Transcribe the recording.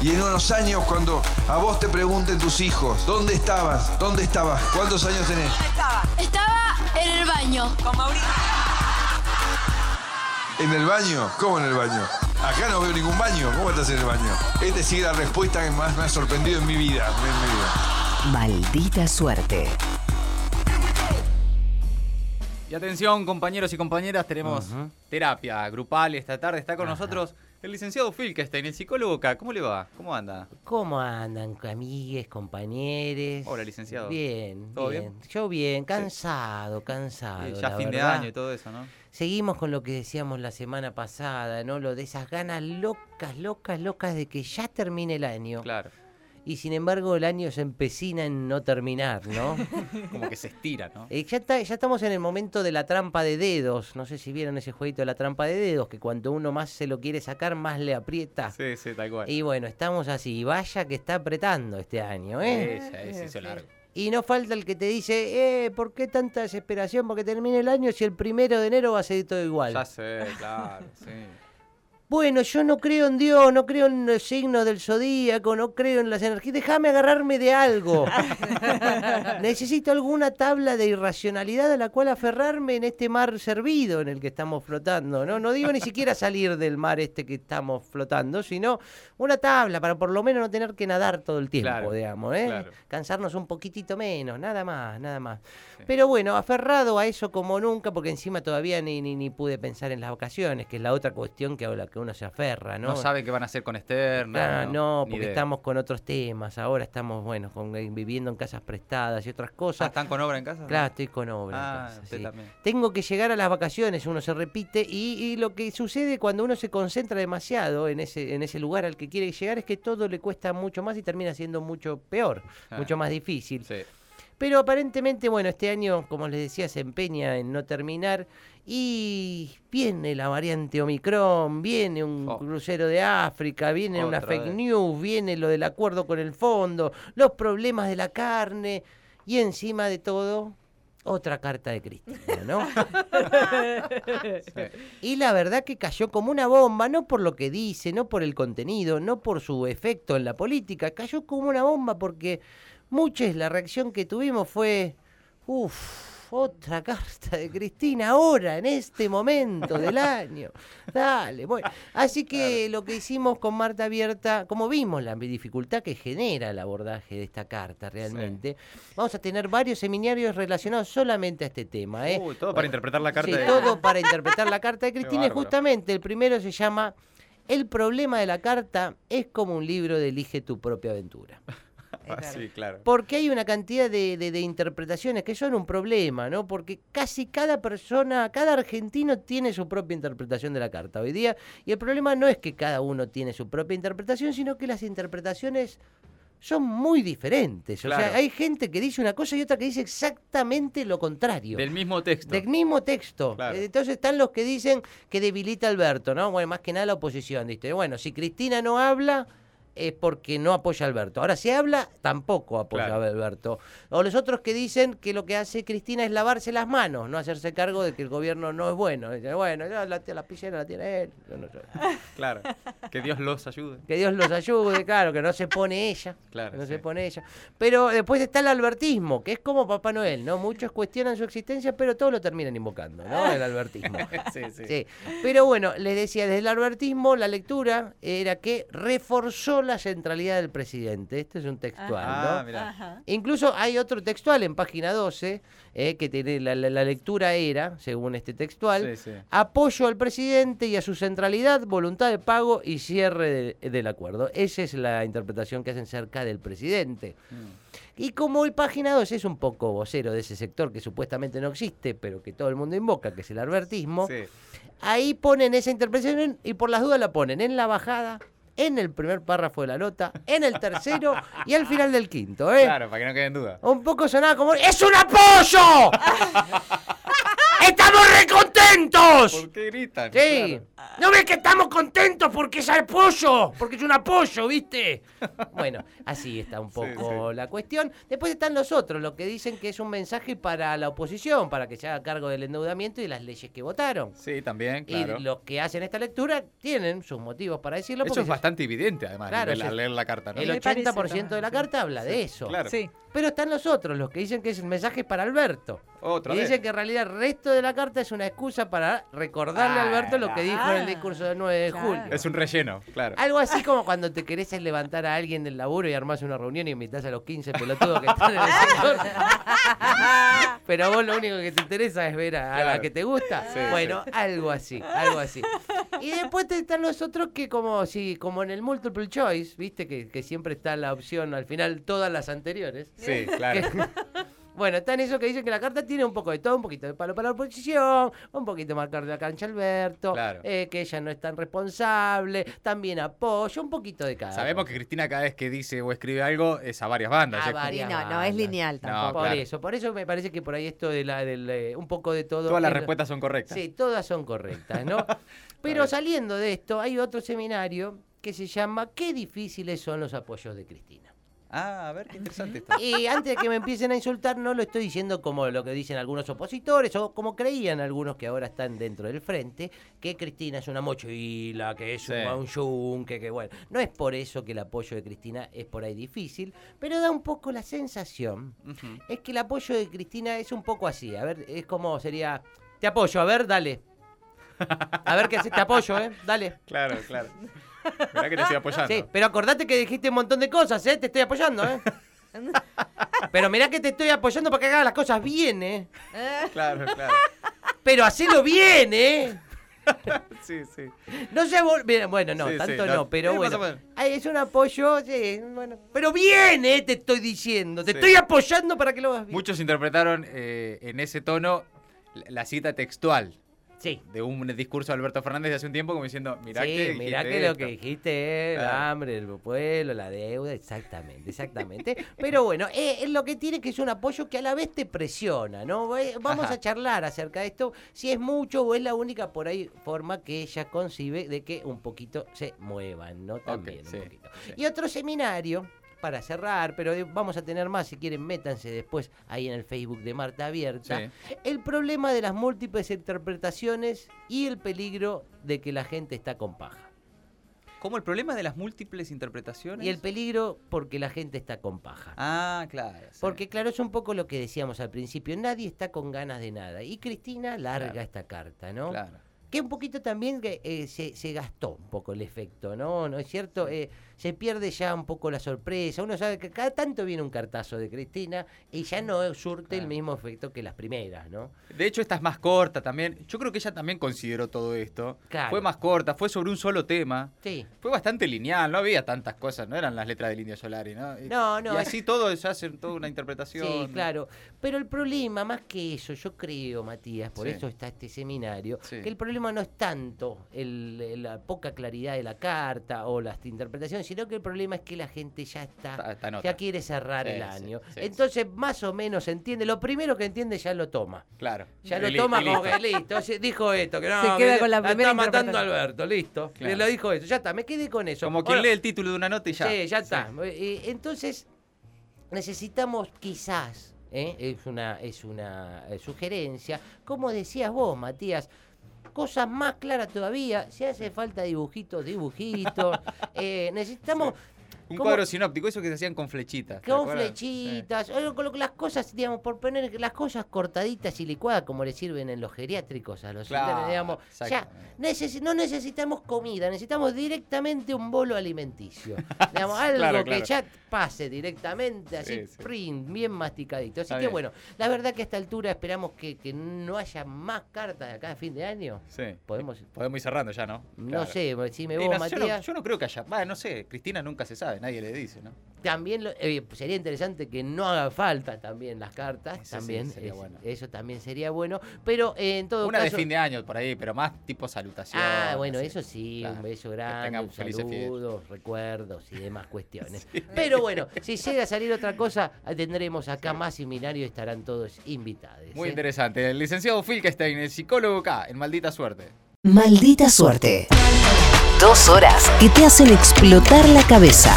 Y en unos años, cuando a vos te pregunten tus hijos, ¿dónde estabas? ¿Dónde estabas? ¿Cuántos años tenés? ¿Dónde estaba? Estaba en el baño. Con Mauricio. ¿En el baño? ¿Cómo en el baño? Acá no veo ningún baño. ¿Cómo estás en el baño? Esta sigue la respuesta que más me ha sorprendido en mi vida. En mi vida. Maldita suerte. Y atención, compañeros y compañeras, tenemos terapia grupal esta tarde. Está con nosotros el licenciado Filkestein, el psicólogo acá. ¿Cómo le va? ¿Cómo anda? ¿Cómo andan, amigues, compañeros? Hola, licenciado. Bien, ¿Todo bien. Yo bien, cansado, cansado. ya la fin de año y todo eso, ¿no? Seguimos con lo que decíamos la semana pasada, ¿no? Lo de esas ganas locas, locas, locas de que ya termine el año. Claro. Y sin embargo el año se empecina en no terminar, ¿no? Como que se estira, ¿no? Eh, ya, está- ya estamos en el momento de la trampa de dedos. No sé si vieron ese jueguito de la trampa de dedos, que cuanto uno más se lo quiere sacar, más le aprieta. Sí, sí, tal cual. Y bueno, estamos así. Vaya que está apretando este año, ¿eh? Ella, ese hizo largo. Y no falta el que te dice, eh, ¿por qué tanta desesperación? Porque termine el año si el primero de enero va a seguir todo igual. Ya sé, claro, sí. Bueno, yo no creo en Dios, no creo en los signos del zodíaco, no creo en las energías. Déjame agarrarme de algo. Necesito alguna tabla de irracionalidad a la cual aferrarme en este mar servido en el que estamos flotando. No, no digo ni siquiera salir del mar este que estamos flotando, sino una tabla para por lo menos no tener que nadar todo el tiempo, Claro, digamos, ¿eh? claro. Cansarnos un poquitito menos, nada más, nada más. Pero bueno, aferrado a eso como nunca, porque encima todavía ni, ni, ni pude pensar en las vacaciones, que es la otra cuestión que a la que uno se aferra, ¿no? No, sabe qué van a hacer con Esther, no, no, porque idea. estamos con otros temas. Ahora estamos, bueno, con, eh, viviendo en casas prestadas y otras cosas. Ah, ¿Están con obra en casa? Claro, estoy con obra. en Ah, casa, usted sí. también. Tengo que llegar a las vacaciones, uno se repite, y, y lo que sucede cuando uno se concentra demasiado en ese, en ese lugar al que quiere llegar es que todo le cuesta mucho más y termina siendo mucho peor, Ah. mucho más difícil. Sí. Pero aparentemente, bueno, este año, como les decía, se empeña en no terminar y viene la variante Omicron, viene un Oh. crucero de África, viene una fake vez. news, viene lo del acuerdo con el fondo, los problemas de la carne y encima de todo, otra carta de Cristina, ¿no? Y la verdad que cayó como una bomba, no por lo que dice, no por el contenido, no por su efecto en la política, cayó como una bomba porque muchos la reacción que tuvimos fue, uff, otra carta de Cristina ahora, en este momento del año. Dale, bueno. Así que lo que hicimos con Marta Abierta, como vimos la dificultad que genera el abordaje de esta carta realmente, vamos a tener varios seminarios relacionados solamente a este tema. ¿eh? Uy, todo para interpretar la carta Sí, de- todo para interpretar la carta de Cristina. y justamente el primero se llama El problema de la carta es como un libro de Elige tu propia aventura. Ah, sí, claro. Porque hay una cantidad de, de- de interpretaciones que son un problema, ¿no? Porque casi cada persona, cada argentino tiene su propia interpretación de la carta hoy día. Y el problema no es que cada uno tiene su propia interpretación, sino que las interpretaciones son muy diferentes. O sea, hay gente que dice una cosa y otra que dice exactamente lo contrario. Del mismo texto. Del mismo texto. Claro. Entonces están los que dicen que debilita a Alberto, ¿no? Bueno, más que nada la oposición, ¿viste? Bueno, si Cristina no habla es porque no apoya a Alberto. Ahora, si habla, tampoco apoya Claro. a Alberto. O los otros que dicen que lo que hace Cristina es lavarse las manos, no hacerse cargo de que el gobierno no es bueno. Dicen, bueno, ya la, la pillera la tiene él. no. Claro. Que Dios los ayude. Que Dios los ayude, claro, que no se pone ella. Claro, que no sí. se pone ella. Pero después está el albertismo, que es como Papá Noel, ¿no? Muchos cuestionan su existencia, pero todos lo terminan invocando, ¿no? El albertismo. Sí, sí. Sí. Pero bueno, les decía, desde el albertismo la lectura era que reforzó la centralidad del presidente. Este es un textual, Ah, ¿no? Incluso hay otro textual en página 12, eh, que tiene la, la- la lectura era, según este textual, Sí, sí. apoyo al presidente y a su centralidad, voluntad de pago y cierre de- del acuerdo. Esa es la interpretación que hacen cerca del presidente. Mm. Y como el página 2 es un poco vocero de ese sector que supuestamente no existe, pero que todo el mundo invoca, que es el albertismo, Sí. ahí ponen esa interpretación y por las dudas la ponen en la bajada, en el primer párrafo de la nota, en el tercero y al final del quinto. ¿eh? Claro, para que no quede en duda. Un poco sonaba como ¡Es un apoyo! ¡Estamos recontentos! Contentos! ¿Por qué gritan? Sí. Claro. ¿No ves que estamos contentos porque es apoyo? Porque es un apoyo, ¿viste? Bueno, así está un poco la cuestión. Después están los otros, los que dicen que es un mensaje para la oposición, para que se haga cargo del endeudamiento y de las leyes que votaron. Sí, también, claro. Y los que hacen esta lectura tienen sus motivos para decirlo. Eso es se- bastante evidente, además, Claro, al leer la carta, ¿no? El Me parece 80% de la sí. carta habla de eso. Claro. Sí. Pero están los otros, los que dicen que es el mensaje para Alberto. Otra y vez. dicen que en realidad el resto de la carta es una excusa para recordarle a Alberto lo que dijo en el Ah, discurso del 9 de claro. julio. Es un relleno, claro. Algo así como cuando te querés levantar a alguien del laburo y armás una reunión y invitas a los 15 pelotudos que están en el sector. Pero a vos lo único que te interesa es ver a, a la que te gusta. Sí, bueno, algo así, algo así. Y después te están los otros que como si, como en el multiple choice, viste que, que siempre está la opción al final todas las anteriores. Sí, claro. Bueno, están esos que dicen que la carta tiene un poco de todo, un poquito de palo para la oposición, un poquito de marcar de la cancha Alberto, Claro. eh, que ella no es tan responsable, también apoyo, un poquito de cada. Sabemos que Cristina cada vez que dice o escribe algo es a varias bandas. A varias no, no es lineal tampoco. Por claro. eso, por eso me parece que por ahí esto de la, del, eh, un poco de todo. Todas las lo- respuestas son correctas. Sí, todas son correctas, ¿no? Pero saliendo de esto, hay otro seminario que se llama ¿Qué difíciles son los apoyos de Cristina? Ah, a ver, qué interesante esto. Y antes de que me empiecen a insultar, no lo estoy diciendo como lo que dicen algunos opositores o como creían algunos que ahora están dentro del frente, que Cristina es una mochila, que es Sí. un, un yunque, que bueno. No es por eso que el apoyo de Cristina es por ahí difícil, pero da un poco la sensación es que el apoyo de Cristina es un poco así. A ver, es como sería, te apoyo, a ver, dale. A ver qué haces, te apoyo, ¿eh? Dale. Claro, claro. Mirá que te estoy apoyando. Sí, pero acordate que dijiste un montón de cosas, ¿eh? Te estoy apoyando, ¿eh? Pero mirá que te estoy apoyando para que hagas las cosas bien, ¿eh? Claro, claro. Pero hacelo bien, ¿eh? Sí, sí. No Mira, Bueno, no, Sí, sí, tanto no, no, pero sí, bueno. Ay, es un apoyo, sí, bueno. Pero bien, ¿eh? Te estoy diciendo. Te Sí. estoy apoyando para que lo hagas bien. Muchos interpretaron eh, en ese tono la cita textual Sí. de un discurso de Alberto Fernández de hace un tiempo como diciendo, mirá sí, que mirá que lo esto". que dijiste es el Claro. hambre, el pueblo, la deuda, exactamente, exactamente. Pero bueno, eh, es lo que tiene que es un apoyo que a la vez te presiona, ¿no? Eh, Vamos Ajá. a charlar acerca de esto, si es mucho o es la única por ahí forma que ella concibe de que un poquito se muevan, ¿no? También un poquito. sí. Y otro seminario para cerrar, pero eh, vamos a tener más, si quieren métanse después ahí en el Facebook de Marta Abierta. Sí. El problema de las múltiples interpretaciones y el peligro de que la gente está con paja. Como el problema de las múltiples interpretaciones. Y el peligro porque la gente está con paja. Ah, claro. sí. Porque claro, es un poco lo que decíamos al principio, nadie está con ganas de nada. Y Cristina larga Claro. esta carta, ¿no? Claro. Que un poquito también eh, se, se gastó un poco el efecto, ¿no? ¿No es cierto? Eh, se pierde ya un poco la sorpresa. Uno sabe que cada tanto viene un cartazo de Cristina y ya no surte el mismo efecto que las primeras, ¿no? De hecho, esta es más corta también. Yo creo que ella también consideró todo esto. Claro. Fue más corta, fue sobre un solo tema. Sí. Fue bastante lineal, no había tantas cosas, no eran las letras del Indio Solari, ¿no? No, no, Y así todo se hace toda una interpretación. Sí, claro. Pero el problema, más que eso, yo creo, Matías, por Sí. eso está este seminario, Sí. que el problema no es tanto el- la poca claridad de la carta o las interpretaciones, sino que el problema es que la gente ya está, Está- está en ya quiere cerrar Sí, el año. sí, Entonces, más o menos entiende, lo primero que entiende ya lo toma. Claro. Ya Y lo li- toma y como listo. que listo, dijo esto, que no, Se que queda le- con la primera está matando a. Alberto, listo. Claro. Le lo dijo eso, ya está, me quedé con eso. Como quien Ahora- lee el título de una nota y ya. Sí, ya está. Entonces, necesitamos quizás, ¿eh? es una, es una eh, sugerencia, como decías vos, Matías, cosas más claras todavía, si hace falta dibujitos, dibujitos, eh, necesitamos... Un ¿Cómo? cuadro sinóptico, eso que se hacían con flechitas. ¿te Con flechitas, o con las cosas, digamos, por poner las cosas cortaditas y licuadas como le sirven en los geriátricos a los Claro, internos, digamos. Ya, no necesitamos comida, necesitamos directamente un bolo alimenticio. digamos, algo Claro, que ya pase directamente, así, Sí, sí. print, bien masticadito. Así Está que bien. bueno, la verdad que a esta altura esperamos que, que no haya más cartas de acá a fin de año. Sí. Podemos, Podemos ir cerrando ya, ¿no? no sé, decime Y vos, no, yo, no, Matías. yo no creo que haya. Va, no sé, Cristina nunca se sabe. Sabe, nadie le dice, ¿no? También lo- eh, sería interesante que no haga falta también las cartas, Eso sí, también sería es- bueno. eso también sería bueno, pero eh, en todo Una de caso fin de año por ahí, pero más tipo salutación. Ah, bueno, así. eso sí, Claro. un beso grande, un saludo, recuerdos y demás cuestiones. Pero bueno, si llega a salir otra cosa, tendremos acá más seminario y estarán todos invitados. Muy ¿eh? interesante. El licenciado Filkestein, el psicólogo acá, en Maldita Suerte. Maldita suerte. Dos horas que te hacen explotar la cabeza.